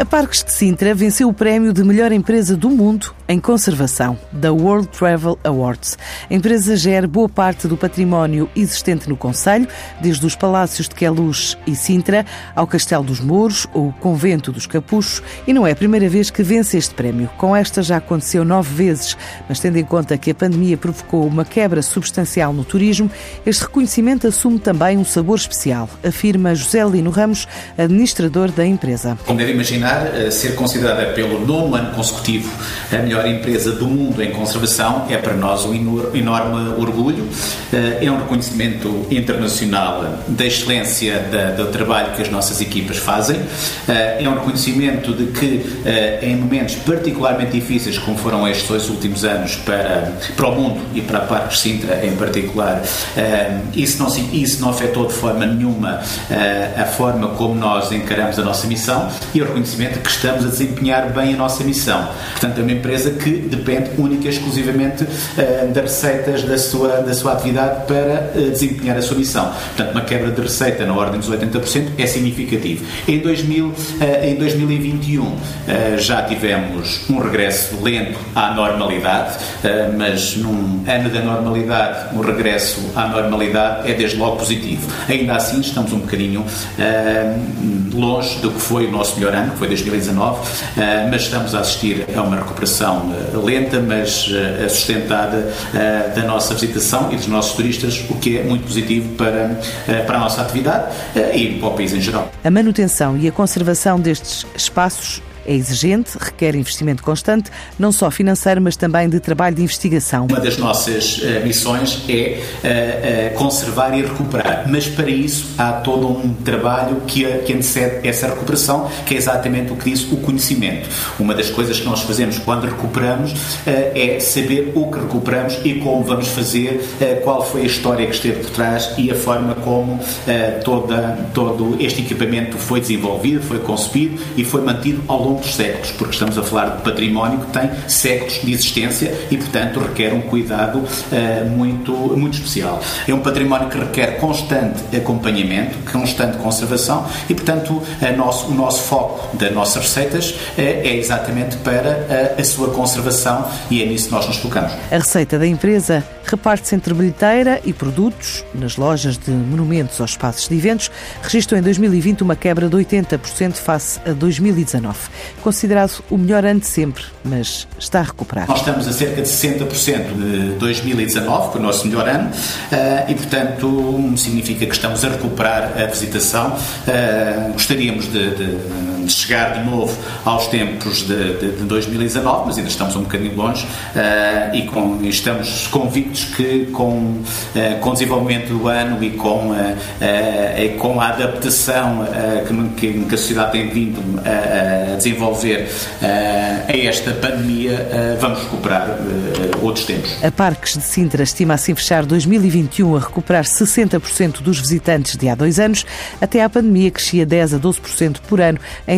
A Parques de Sintra venceu o prémio de melhor empresa do mundo em conservação da World Travel Awards. A empresa gera boa parte do património existente no Conselho, desde os palácios de Queluz e Sintra ao Castelo dos Mouros ou o Convento dos Capuchos, e não é a primeira vez que vence este prémio. Com esta já aconteceu nove vezes, mas tendo em conta que a pandemia provocou uma quebra substancial no turismo, este reconhecimento assume também um sabor especial, afirma José Lino Ramos, administrador da empresa. Como deve imaginar, eh, ser considerada pelo nono ano consecutivo a melhor empresa do mundo em conservação é para nós um enorme orgulho. Eh, é um reconhecimento internacional da excelência do trabalho que as nossas equipas fazem. Eh, é um reconhecimento de que em momentos particularmente difíceis, como foram estes dois últimos anos para, para o mundo e para a Parques Sintra em particular, isso não, isso não afetou de forma nenhuma a forma como nós encaramos a nossa missão e o reconhecimento reconhecimento que estamos a desempenhar bem a nossa missão. Portanto, é uma empresa que depende única e exclusivamente uh, das receitas da sua, da sua atividade para uh, desempenhar a sua missão. Portanto, uma quebra de receita na ordem dos 80% é significativo. Em, 2000, uh, em 2021 já tivemos um regresso lento à normalidade, mas num ano da normalidade, um regresso à normalidade é desde logo positivo. Ainda assim, estamos um bocadinho longe do que foi o nosso melhor ano, que foi 2019, eh, mas estamos a assistir a uma recuperação eh, lenta, mas eh, sustentada da nossa visitação e dos nossos turistas, o que é muito positivo para, para a nossa atividade e para o país em geral. A manutenção e a conservação destes espaços é exigente, requer investimento constante, não só financeiro, mas também de trabalho de investigação. Uma das nossas uh, missões é uh, uh, conservar e recuperar, mas para isso há todo um trabalho que, que antecede essa recuperação, que é exatamente o que diz o conhecimento. Uma das coisas que nós fazemos quando recuperamos é saber o que recuperamos e como vamos fazer, qual foi a história que esteve por trás e a forma como toda, todo este equipamento foi desenvolvido, foi concebido e foi mantido ao longo longos séculos, porque estamos a falar de património que tem séculos de existência e, portanto, requer um cuidado uh, muito, muito especial. É um património que requer constante acompanhamento, constante conservação e, portanto, nosso, o nosso foco das nossas receitas uh, é exatamente para a, a sua conservação e é nisso que nós nos focamos. A receita da empresa reparte-se entre bilheteira e produtos nas lojas de monumentos aos espaços de eventos, registrou em 2020 uma quebra de 80% face a 2019 considerado o melhor ano de sempre, mas está a recuperar. Nós estamos a cerca de 60% de 2019, que é o nosso melhor ano, eh, e portanto significa que estamos a recuperar a visitação. Eh, gostaríamos de, de, de chegar de novo aos tempos de, de, 2019, mas ainda estamos um bocadinho longe uh, e, com, e estamos convictos que com, uh, com o desenvolvimento do ano e com, uh, com a adaptação que, que, a sociedade tem vindo a, a desenvolver a esta pandemia, vamos recuperar outros tempos. A Parques de Sintra estima assim fechar 2021 a recuperar 60% dos visitantes de há dois anos. Até à pandemia crescia 10 a 12% por ano em